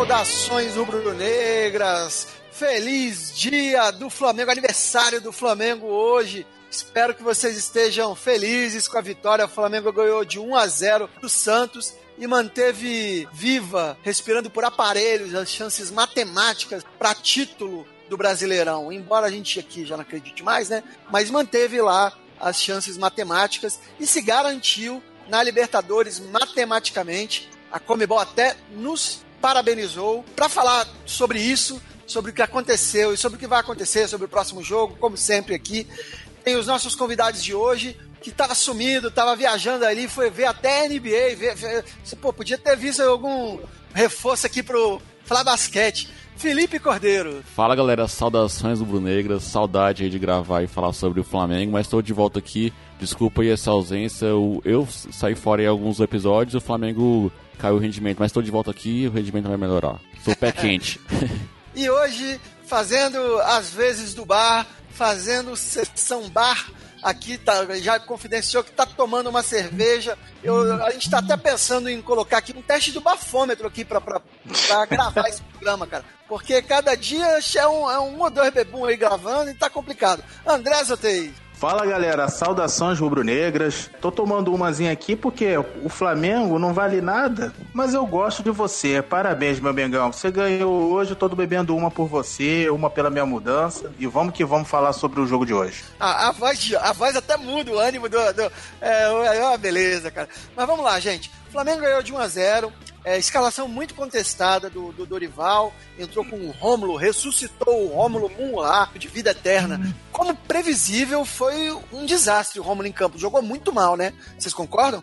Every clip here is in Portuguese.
Saudações rubro-negras! Feliz dia do Flamengo, aniversário do Flamengo hoje. Espero que vocês estejam felizes com a vitória. O Flamengo ganhou de 1 a 0 do Santos e manteve viva, respirando por aparelhos, as chances matemáticas para título do Brasileirão. Embora a gente aqui já não acredite mais, né? Mas manteve lá as chances matemáticas e se garantiu na Libertadores matematicamente. A Comebol até nos parabenizou. Para falar sobre isso, sobre o que aconteceu e sobre o que vai acontecer, sobre o próximo jogo, como sempre aqui, tem os nossos convidados de hoje, que tava sumido, tava viajando ali, foi ver até NBA, ver, ver, pô, podia ter visto algum reforço aqui pro falar basquete. Felipe Cordeiro. Fala galera, saudações do Brunegras, saudade aí de gravar e falar sobre o Flamengo, mas estou de volta aqui. Desculpa aí essa ausência, eu, saí fora em alguns episódios, o Flamengo caiu o rendimento, mas estou de volta aqui e o rendimento vai melhorar. Sou pé quente. e hoje, fazendo as vezes do bar, fazendo sessão bar aqui, tá, já confidenciou que tá tomando uma cerveja. Eu, a gente tá até pensando em colocar aqui um teste do bafômetro aqui pra, pra, pra gravar esse programa, cara. Porque cada dia é um, é um ou dois bebum aí gravando e tá complicado. André Zotei. Fala galera, saudações rubro-negras. Tô tomando umazinha aqui porque o Flamengo não vale nada, mas eu gosto de você. Parabéns, meu Bengão. Você ganhou hoje, eu tô bebendo uma por você, uma pela minha mudança. E vamos que vamos falar sobre o jogo de hoje. A, voz, a voz até muda o ânimo do. do é, é uma beleza, cara. Mas vamos lá, gente. O Flamengo ganhou de 1 a 0 é, escalação muito contestada do, do Dorival. Entrou com o Rômulo, ressuscitou o Rômulo Munlar de vida eterna. Como previsível, foi um desastre o Rômulo em campo. Jogou muito mal, né? Vocês concordam?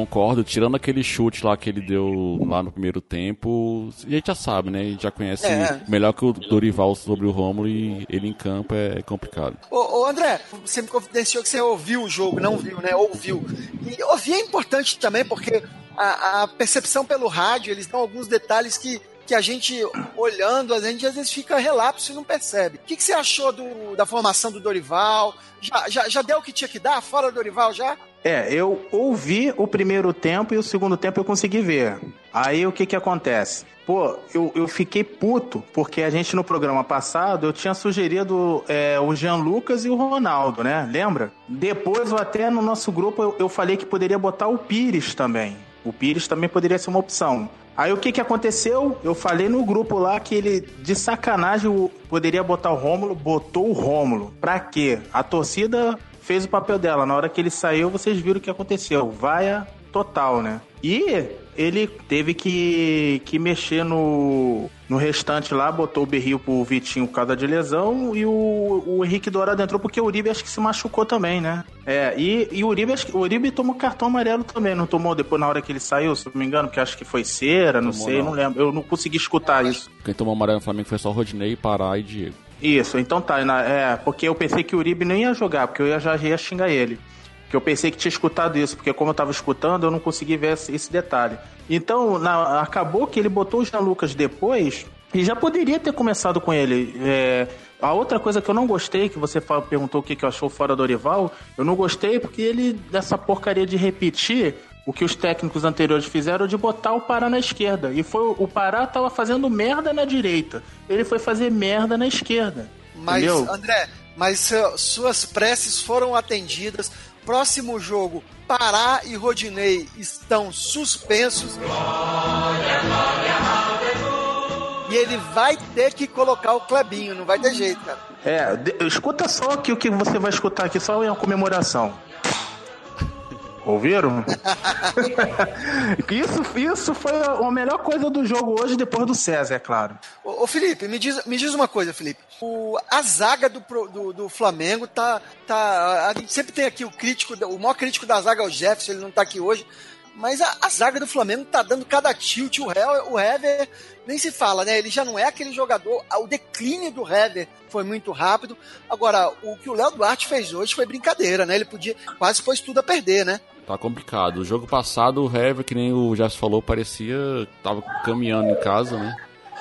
Concordo, tirando aquele chute lá que ele deu lá no primeiro tempo, a gente já sabe, né? A gente já conhece é. melhor que o Dorival sobre o Rômulo e ele em campo é complicado. Ô, ô, André, você me confidenciou que você ouviu o jogo, não viu, né? Ouviu. E ouvir é importante também, porque a, a percepção pelo rádio, eles dão alguns detalhes que que a gente, olhando, a gente às vezes fica relapso e não percebe. O que, que você achou do, da formação do Dorival? Já, já, já deu o que tinha que dar? Fora do Dorival já? É, eu ouvi o primeiro tempo e o segundo tempo eu consegui ver. Aí o que que acontece? Pô, eu, eu fiquei puto, porque a gente no programa passado eu tinha sugerido é, o Jean Lucas e o Ronaldo, né? Lembra? Depois, até no nosso grupo, eu, eu falei que poderia botar o Pires também. O Pires também poderia ser uma opção. Aí o que que aconteceu? Eu falei no grupo lá que ele, de sacanagem, poderia botar o Rômulo, botou o Rômulo. Pra quê? A torcida fez o papel dela. Na hora que ele saiu, vocês viram o que aconteceu. Vaia total, né? E ele teve que, que mexer no, no restante lá, botou o berril pro Vitinho por causa de lesão e o, o Henrique Dourado entrou porque o Uribe acho que se machucou também, né? É, e, e o, Uribe, acho que, o Uribe tomou cartão amarelo também, não tomou depois na hora que ele saiu, se não me engano, porque acho que foi cera, não tomou sei, não. não. lembro. Eu não consegui escutar isso. Quem tomou amarelo no Flamengo foi só Rodinei, Pará e Diego. Isso, então tá. É, porque eu pensei que o Uribe nem ia jogar, porque eu já ia xingar ele. Que eu pensei que tinha escutado isso, porque como eu tava escutando, eu não consegui ver esse, detalhe. Então, na, acabou que ele botou o Jean Lucas depois e já poderia ter começado com ele. É, a outra coisa que eu não gostei, que você perguntou o que, que eu achou fora do Orival, eu não gostei porque ele, dessa porcaria de repetir, o que os técnicos anteriores fizeram de botar o Pará na esquerda. E foi o Pará tava fazendo merda na direita. Ele foi fazer merda na esquerda. Mas, entendeu? André, mas suas preces foram atendidas. Próximo jogo, Pará e Rodinei estão suspensos. Glória, glória, e ele vai ter que colocar o Clebinho, não vai ter jeito, cara. É, escuta só aqui o que você vai escutar aqui, só em uma comemoração. Ouviram? isso, isso foi a melhor coisa do jogo hoje, depois do César, é claro. Ô, ô Felipe, me diz, me diz uma coisa, Felipe. O, a zaga do, do, do, Flamengo tá, tá. A gente sempre tem aqui o crítico, o maior crítico da zaga é o Jefferson, ele não tá aqui hoje. Mas a, a, zaga do Flamengo tá dando cada tilt. O, Hel, o Hever nem se fala, né? Ele já não é aquele jogador. O declínio do Hever foi muito rápido. Agora, o que o Léo Duarte fez hoje foi brincadeira, né? Ele podia quase pôs tudo a perder, né? Tá complicado. O jogo passado, o Hever, que nem o Jess falou, parecia tava caminhando em casa, né?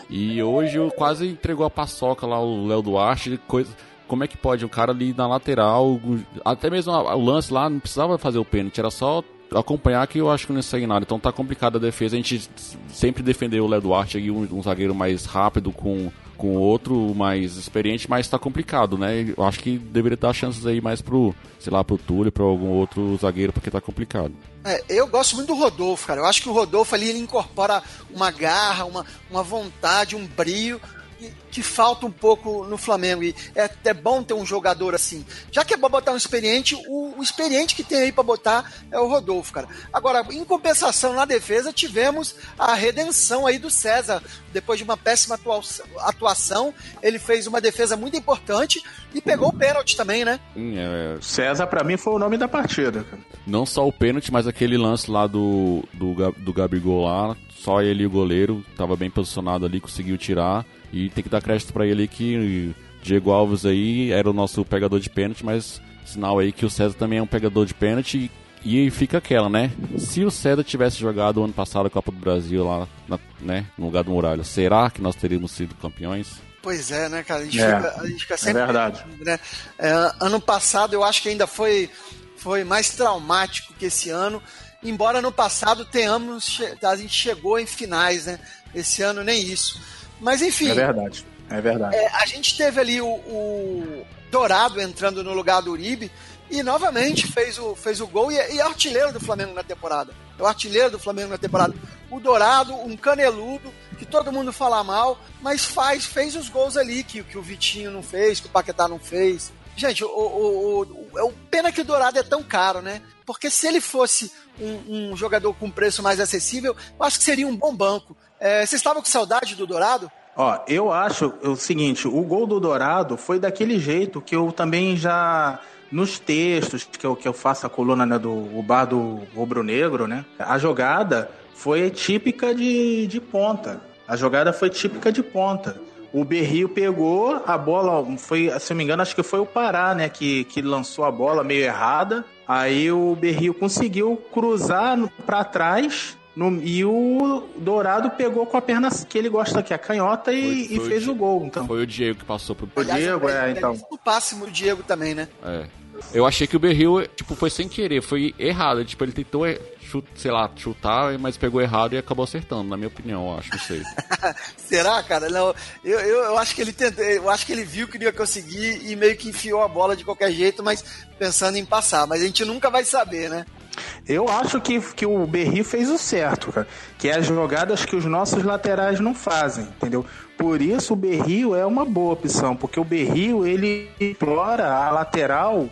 E hoje quase entregou a paçoca lá o Léo Duarte, coisa como é que pode um cara ali na lateral, até mesmo o lance lá não precisava fazer o pênalti, era só acompanhar que eu acho que não sai nada. Então tá complicada a defesa. A gente sempre defendeu o Léo Duarte aí, um, um zagueiro mais rápido com com outro mais experiente, mas tá complicado, né? Eu acho que deveria dar chances aí mais pro, sei lá, pro Túlio, pra algum outro zagueiro, porque tá complicado. É, eu gosto muito do Rodolfo, cara. Eu acho que o Rodolfo ali ele incorpora uma garra, uma, uma vontade, um brio que falta um pouco no Flamengo. E é até bom ter um jogador assim. Já que é bom botar um experiente, o, o experiente que tem aí para botar é o Rodolfo, cara. Agora, em compensação, na defesa, tivemos a redenção aí do César. Depois de uma péssima atuação, ele fez uma defesa muito importante e pegou o pênalti também, né? É... César, para mim, foi o nome da partida, cara. Não só o pênalti, mas aquele lance lá do, do, do Gabigol lá, só ele e o goleiro, tava bem posicionado ali, conseguiu tirar. E tem que dar crédito para ele que Diego Alves aí era o nosso pegador de pênalti, mas sinal aí que o César também é um pegador de pênalti. E fica aquela, né? Se o César tivesse jogado ano passado a Copa do Brasil lá, na, né, no lugar do Muralha, será que nós teríamos sido campeões? Pois é, né, cara? A gente, é, fica, a gente fica é sempre. É verdade. Né? É, ano passado eu acho que ainda foi, foi mais traumático que esse ano. Embora no passado tenhamos. A gente chegou em finais, né? Esse ano nem isso. Mas enfim. É verdade. É verdade. É, a gente teve ali o, o, Dourado entrando no lugar do Uribe e novamente fez o, fez o gol e, é, e é artilheiro do Flamengo na temporada. É o artilheiro do Flamengo na temporada. O Dourado, um caneludo, que todo mundo fala mal, mas faz, fez os gols ali que, que o Vitinho não fez, que o Paquetá não fez. Gente, o, o, o, o pena que o Dourado é tão caro, né? Porque se ele fosse um, um jogador com preço mais acessível, eu acho que seria um bom banco. É, vocês estavam com saudade do Dourado? Ó, eu acho o seguinte, o gol do Dourado foi daquele jeito que eu também já nos textos que eu, que eu faço a coluna né, do o bar do Rubro Negro, né? A jogada foi típica de, de ponta. A jogada foi típica de ponta. O Berrio pegou a bola, foi, se eu me engano, acho que foi o Pará, né, que, que lançou a bola meio errada. Aí o Berrio conseguiu cruzar para trás no, e o Dourado pegou com a perna que ele gosta, que é a canhota, e, foi, foi e fez o, o, gol. Então. Foi o Diego que passou pro o Diego, é, então. O passe do Diego também, né? É. Eu achei que o Berril, tipo, foi sem querer, foi errado. Tipo, ele tentou, sei lá, chutar, mas pegou errado e acabou acertando, na minha opinião, eu acho, não sei. Será, cara? Não, eu, eu, eu, acho que ele tentou, eu acho que ele viu que não ia conseguir e meio que enfiou a bola de qualquer jeito, mas pensando em passar. Mas a gente nunca vai saber, né? Eu acho que, que o Berri fez o certo, cara. Que é as jogadas que os nossos laterais não fazem, entendeu? Por isso o Berrio é uma boa opção, porque o Berrio ele explora a lateral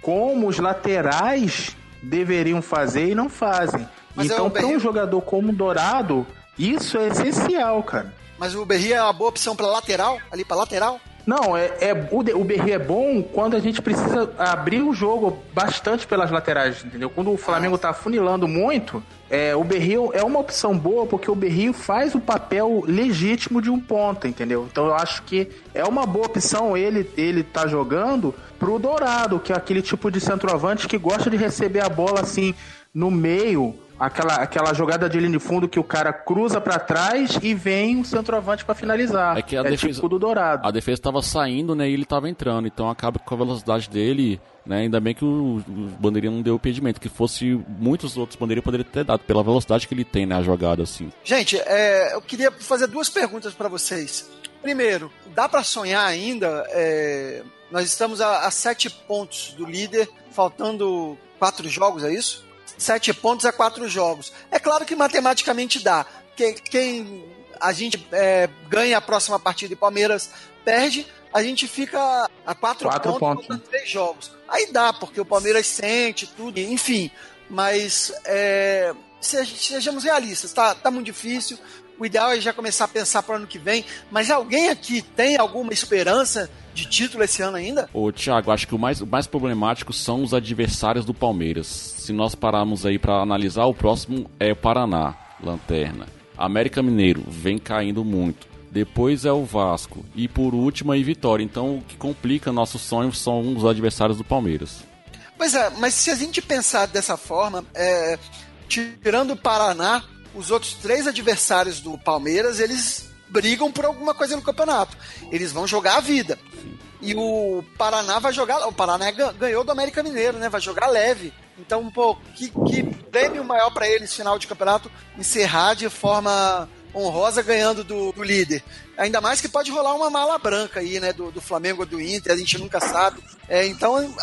como os laterais deveriam fazer e não fazem. Mas é então, é para um jogador como o Dourado, isso é essencial, cara. Mas o Berri é uma boa opção para lateral, ali para lateral? Não, é, é o, o Berri é bom quando a gente precisa abrir o jogo bastante pelas laterais, entendeu? Quando o Flamengo tá funilando muito, é, o Berrio é uma opção boa porque o Berrio faz o papel legítimo de um ponta, entendeu? Então eu acho que é uma boa opção ele ele tá jogando pro Dourado, que é aquele tipo de centroavante que gosta de receber a bola assim no meio, aquela, aquela jogada de linha de fundo que o cara cruza para trás e vem o centroavante para finalizar. É que a é defesa, tipo do Dourado. A defesa estava saindo, né, e ele estava entrando, então acaba com a velocidade dele, né, ainda bem que o, o Bandeirinha não deu o impedimento, que fosse muitos outros Bandeirinha poderiam ter dado pela velocidade que ele tem, né, a jogada assim. Gente, é, eu queria fazer duas perguntas para vocês. Primeiro, dá para sonhar ainda? É, nós estamos a, a sete pontos do líder, faltando quatro jogos, é isso? Sete pontos a quatro jogos. É claro que matematicamente dá. Quem, quem a gente é, ganha a próxima partida e Palmeiras perde, a gente fica a quatro, quatro pontos, pontos. três jogos. Aí dá, porque o Palmeiras sente tudo, enfim. Mas é, sejamos realistas, tá, tá muito difícil. O ideal é já começar a pensar para o ano que vem. Mas alguém aqui tem alguma esperança de título esse ano ainda? Ô, Thiago, acho que o mais, o mais problemático são os adversários do Palmeiras. Se nós pararmos aí para analisar, o próximo é o Paraná, Lanterna. América Mineiro vem caindo muito. Depois é o Vasco. E por último aí Vitória. Então o que complica nossos sonhos são os adversários do Palmeiras. Pois é, mas se a gente pensar dessa forma, é, tirando o Paraná, os outros três adversários do Palmeiras, eles brigam por alguma coisa no campeonato. Eles vão jogar a vida. E o Paraná vai jogar. O Paraná ganhou do América Mineiro, né? Vai jogar leve. Então, pô, que, que prêmio maior para eles, final de campeonato, encerrar de forma honrosa ganhando do, do, líder. Ainda mais que pode rolar uma mala branca aí, né? Do, do Flamengo ou do Inter, a gente nunca sabe. É, então,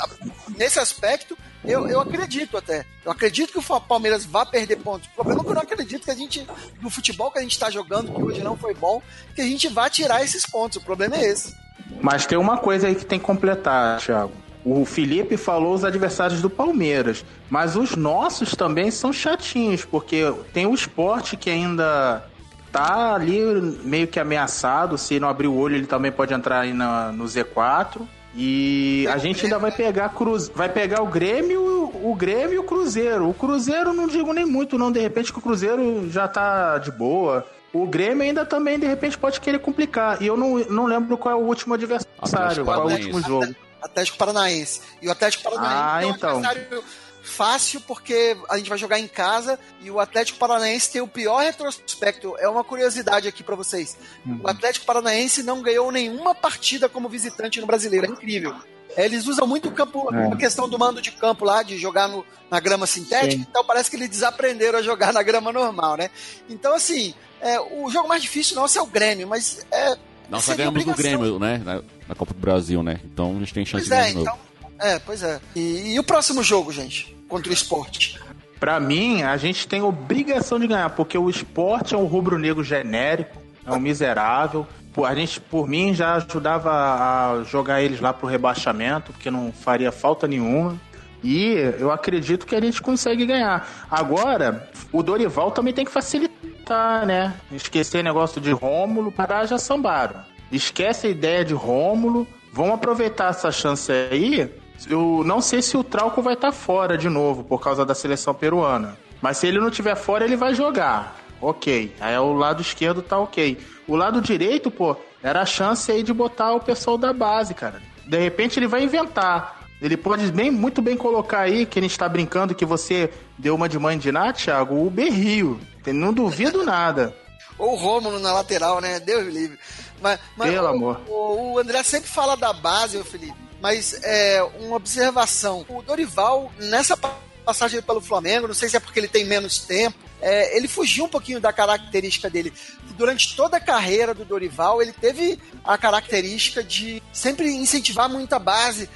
nesse aspecto, eu, eu acredito até. Eu acredito que o Palmeiras vá perder pontos. O problema é que eu não acredito que a gente, no futebol que a gente está jogando, que hoje não foi bom, que a gente vá tirar esses pontos. O problema é esse. Mas tem uma coisa aí que tem que completar, Thiago. O Felipe falou os adversários do Palmeiras, mas os nossos também são chatinhos, porque tem o esporte que ainda tá ali meio que ameaçado. Se não abrir o olho, ele também pode entrar aí na, no Z4. E a gente ainda vai pegar cruz, vai pegar o Grêmio, o Grêmio e o Cruzeiro. O Cruzeiro não digo nem muito, não. De repente que o Cruzeiro já tá de boa. O Grêmio ainda também, de repente, pode querer complicar. E eu não, não lembro qual é o último adversário, qual é o último jogo. Atlético Paranaense. E o Atlético Paranaense ah, é um então. adversário fácil porque a gente vai jogar em casa e o Atlético Paranaense tem o pior retrospecto. É uma curiosidade aqui para vocês. Uhum. O Atlético Paranaense não ganhou nenhuma partida como visitante no Brasileiro. É incrível. Eles usam muito o campo, é. a questão do mando de campo lá, de jogar no, na grama sintética, Sim. então parece que eles desaprenderam a jogar na grama normal, né? Então, assim, é, o jogo mais difícil nosso é o Grêmio, mas é. Nós só ganhamos do Grêmio, né? Na, na, Copa do Brasil, né? Então a gente tem chance pois de ganhar é, então, É, pois é. E, e o próximo jogo, gente? Contra o esporte? Para mim, a gente tem obrigação de ganhar, porque o esporte é um rubro-negro genérico, é um miserável. A gente, por mim, já ajudava a jogar eles lá pro rebaixamento, porque não faria falta nenhuma. E eu acredito que a gente consegue ganhar. Agora, o Dorival também tem que facilitar, né? Esquecer negócio de Rômulo, para já sambaram. Esquece a ideia de Rômulo. Vamos aproveitar essa chance aí eu não sei se o Trauco vai estar tá fora de novo por causa da seleção peruana. Mas se ele não tiver fora, ele vai jogar. Ok. Aí o lado esquerdo tá ok. O lado direito, pô, era a chance aí de botar o pessoal da base, cara. De repente ele vai inventar. Ele pode bem, muito bem colocar aí, que a gente tá brincando que você deu uma de mãe de Ná, Thiago, o Berrio. Não duvido nada. Ou o Rômulo na lateral, né? Deus livre. Mas, mas Pelo o, amor. O, o André sempre fala da base, Felipe mas é uma observação. O Dorival, nessa passagem pelo Flamengo, não sei se é porque ele tem menos tempo, é, ele fugiu um pouquinho da característica dele. Durante toda a carreira do Dorival, ele teve a característica de sempre incentivar muita base,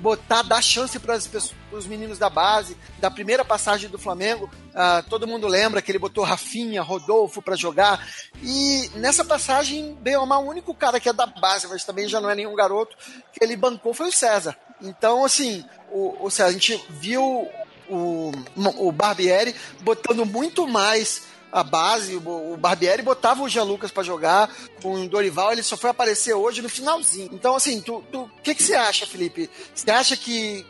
botar, dar chance para os meninos da base. Da primeira passagem do Flamengo, uh, todo mundo lembra que ele botou Rafinha, Rodolfo para jogar. E nessa passagem, bem ou mal, o único cara que é da base, mas também já não é nenhum garoto, que ele bancou foi o César. Então, assim, o, o César, a gente viu o, o Barbieri botando muito mais a base, o Barbieri botava o Jean Lucas para jogar, com o Dorival ele só foi aparecer hoje no finalzinho. Então, assim, tu, o que, que você acha, Felipe? Você acha que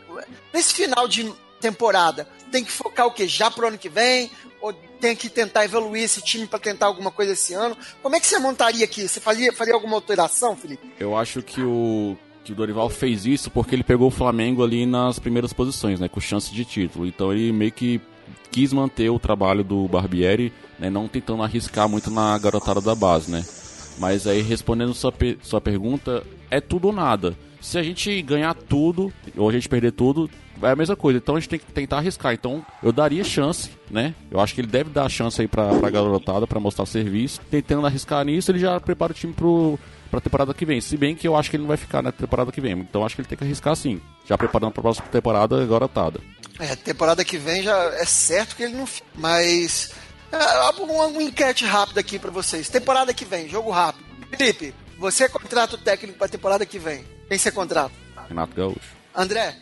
nesse final de temporada tem que focar o que? Já pro ano que vem? Ou tem que tentar evoluir esse time para tentar alguma coisa esse ano? Como é que você montaria aqui? Você faria, faria alguma alteração, Felipe? Eu acho que o que o Dorival fez isso porque ele pegou o Flamengo ali nas primeiras posições, né, com chance de título. Então ele meio que quis manter o trabalho do Barbieri, né, não tentando arriscar muito na garotada da base, né. Mas aí respondendo sua, sua pergunta, é tudo ou nada. Se a gente ganhar tudo ou a gente perder tudo, é a mesma coisa. Então a gente tem que tentar arriscar. Então eu daria chance, né? Eu acho que ele deve dar chance aí pra, pra garotada para mostrar serviço. Tentando arriscar nisso, ele já prepara o time pro, pra temporada que vem. Se bem que eu acho que ele não vai ficar na temporada que vem. Então acho que ele tem que arriscar sim. Já preparando pra próxima temporada agora tá. É, temporada que vem já é certo que ele não fica. Mas. É, uma, uma enquete rápida aqui para vocês. Temporada que vem, jogo rápido. Felipe, você é contrata o técnico pra temporada que vem. Quem você contrata? Renato Gaúcho. André?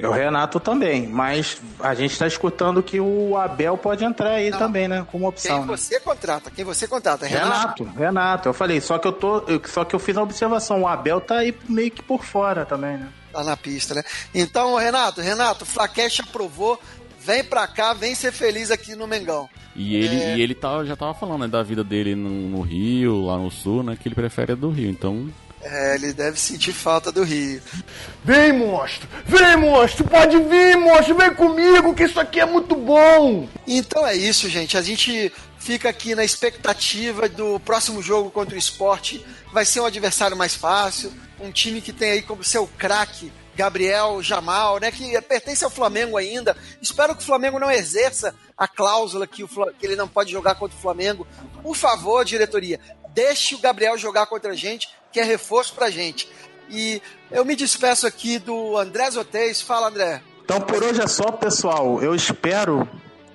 O Renato também, mas a gente está escutando que o Abel pode entrar aí Não. também, né? Como opção. Quem né? você contrata? Quem você contrata? Renato? Renato, Renato. Eu falei, só que eu tô. Só que eu fiz a observação, o Abel tá aí meio que por fora também, né? Tá na pista, né? Então, Renato, Renato, Flaquete aprovou. Vem pra cá, vem ser feliz aqui no Mengão. E ele, é... e ele tá, já tava falando né, da vida dele no, no Rio, lá no Sul, né? Que ele prefere a do Rio. Então, é, ele deve sentir falta do Rio. Vem, monstro! Vem, monstro! Pode vir, monstro! Vem comigo, que isso aqui é muito bom! Então é isso, gente. A gente fica aqui na expectativa do próximo jogo contra o esporte. Vai ser um adversário mais fácil, um time que tem aí como seu craque Gabriel Jamal, né, que pertence ao Flamengo ainda. Espero que o Flamengo não exerça a cláusula que, o, que ele não pode jogar contra o Flamengo. Por favor, diretoria, deixe o Gabriel jogar contra a gente, que é reforço pra gente. E eu me despeço aqui do André Zotez. Fala, André. Então por hoje é só, pessoal. Eu espero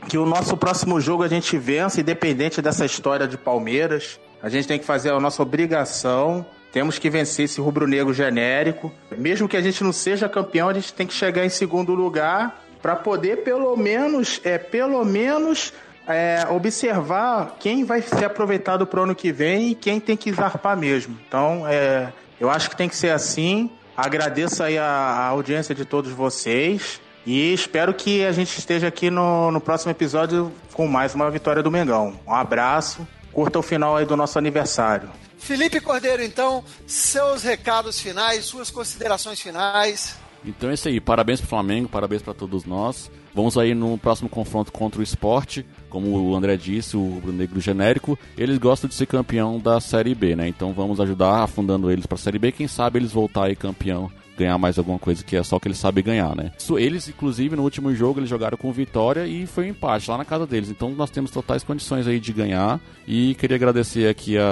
que o nosso próximo jogo a gente vença, independente dessa história de Palmeiras. A gente tem que fazer a nossa obrigação. Temos que vencer esse rubro-negro genérico. Mesmo que a gente não seja campeão, a gente tem que chegar em segundo lugar para poder pelo menos, é, pelo menos é, observar quem vai ser aproveitado para o ano que vem e quem tem que zarpar mesmo. Então, é, eu acho que tem que ser assim. Agradeço aí a, a audiência de todos vocês. E espero que a gente esteja aqui no, no próximo episódio com mais uma vitória do Mengão. Um abraço, curta o final aí do nosso aniversário. Felipe Cordeiro, então, seus recados finais, suas considerações finais. Então é isso aí, parabéns pro Flamengo, parabéns para todos nós. Vamos aí no próximo confronto contra o esporte, como o André disse, o Rubro Negro genérico, eles gostam de ser campeão da Série B, né? Então vamos ajudar afundando eles para a Série B, quem sabe eles voltar aí campeão ganhar mais alguma coisa que é só que eles sabem ganhar, né? Eles, inclusive, no último jogo, eles jogaram com vitória e foi um empate lá na casa deles. Então nós temos totais condições aí de ganhar. E queria agradecer aqui a,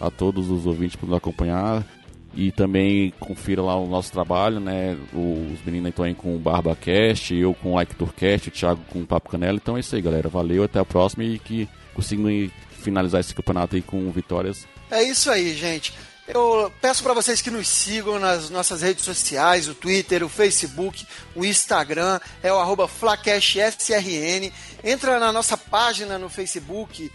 a, a todos os ouvintes por nos acompanhar. E também confira lá o nosso trabalho, né? Os meninos estão aí com o BarbaCast, eu com o Like Tourcast, o Thiago com o Papo Canela. Então é isso aí, galera. Valeu, até a próxima e que consigam finalizar esse campeonato aí com vitórias. É isso aí, gente. Eu peço para vocês que nos sigam nas nossas redes sociais, o Twitter, o Facebook, o Instagram, é o arroba FlacashSRN. Entra na nossa página no Facebook,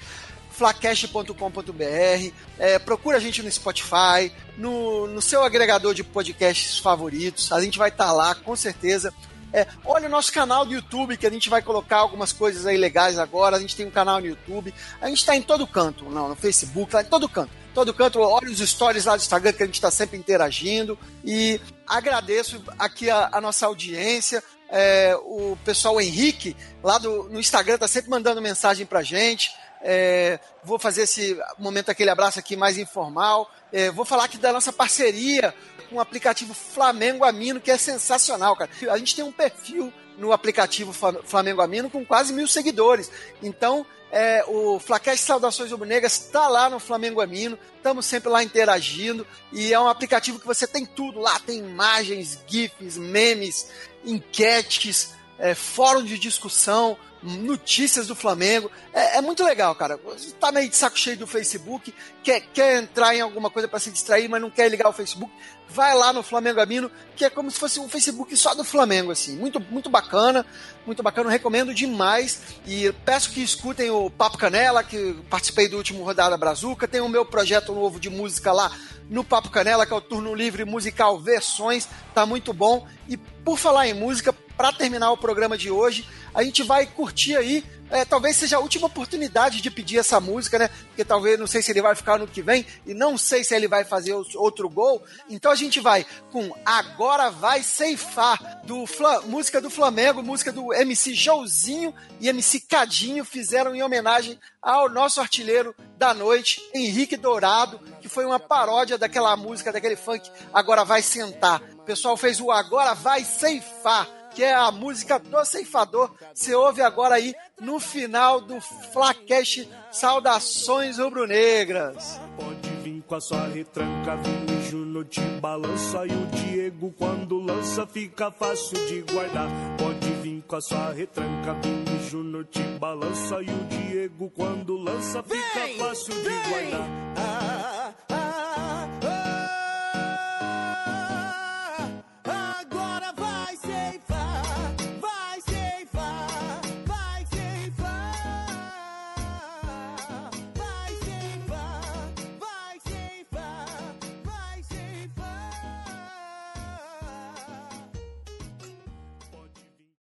flacast.com.br, é, procura a gente no Spotify, no, no seu agregador de podcasts favoritos, a gente vai estar tá lá com certeza. É, olha o nosso canal do YouTube, que a gente vai colocar algumas coisas aí legais agora. A gente tem um canal no YouTube. A gente está em todo canto, não, no Facebook, tá em todo canto todo canto, olha os stories lá do Instagram que a gente está sempre interagindo. E agradeço aqui a, a nossa audiência. É, o pessoal Henrique, lá do, no Instagram, está sempre mandando mensagem para gente. É, vou fazer esse momento, aquele abraço aqui mais informal. É, vou falar aqui da nossa parceria com o aplicativo Flamengo Amino, que é sensacional, cara. A gente tem um perfil no aplicativo Flamengo Amino com quase mil seguidores. Então, é, o Flacast Saudações Rubro-Negras está lá no Flamengo Amino, estamos sempre lá interagindo e é um aplicativo que você tem tudo lá, tem imagens, GIFs, memes, enquetes, é, fórum de discussão, notícias do Flamengo. É, é, muito legal, cara. Você tá meio de saco cheio do Facebook, quer, quer entrar em alguma coisa para se distrair, mas não quer ligar o Facebook vai lá no Flamengo Amino, que é como se fosse um Facebook só do Flamengo, assim. Muito, muito bacana, muito bacana, recomendo demais. E peço que escutem o Papo Canela, que participei do último Rodada Brazuca. Tem o meu projeto novo de música lá no Papo Canela, que é o Turno Livre Musical Versões. Tá muito bom. E por falar em música, para terminar o programa de hoje, a gente vai curtir aí é, talvez seja a última oportunidade de pedir essa música, né? Porque talvez, não sei se ele vai ficar no que vem e não sei se ele vai fazer outro gol. Então a gente vai com Agora Vai Ceifar, do música do Flamengo, música do MC Jouzinho e MC Cadinho, fizeram em homenagem ao nosso artilheiro da noite, Henrique Dourado, que foi uma paródia daquela música, daquele funk Agora Vai Sentar. O pessoal fez o Agora Vai Ceifar que é a música do Ceifador. Você ouve agora aí no final do Flacash Saudações Rubro-Negras. Pode vir com a sua retranca, Vini Júnior te balança e o Diego quando lança fica fácil de guardar. Pode vir com a sua retranca, Vini Júnior te balança e o Diego quando lança fica vem, fácil vem. de guardar.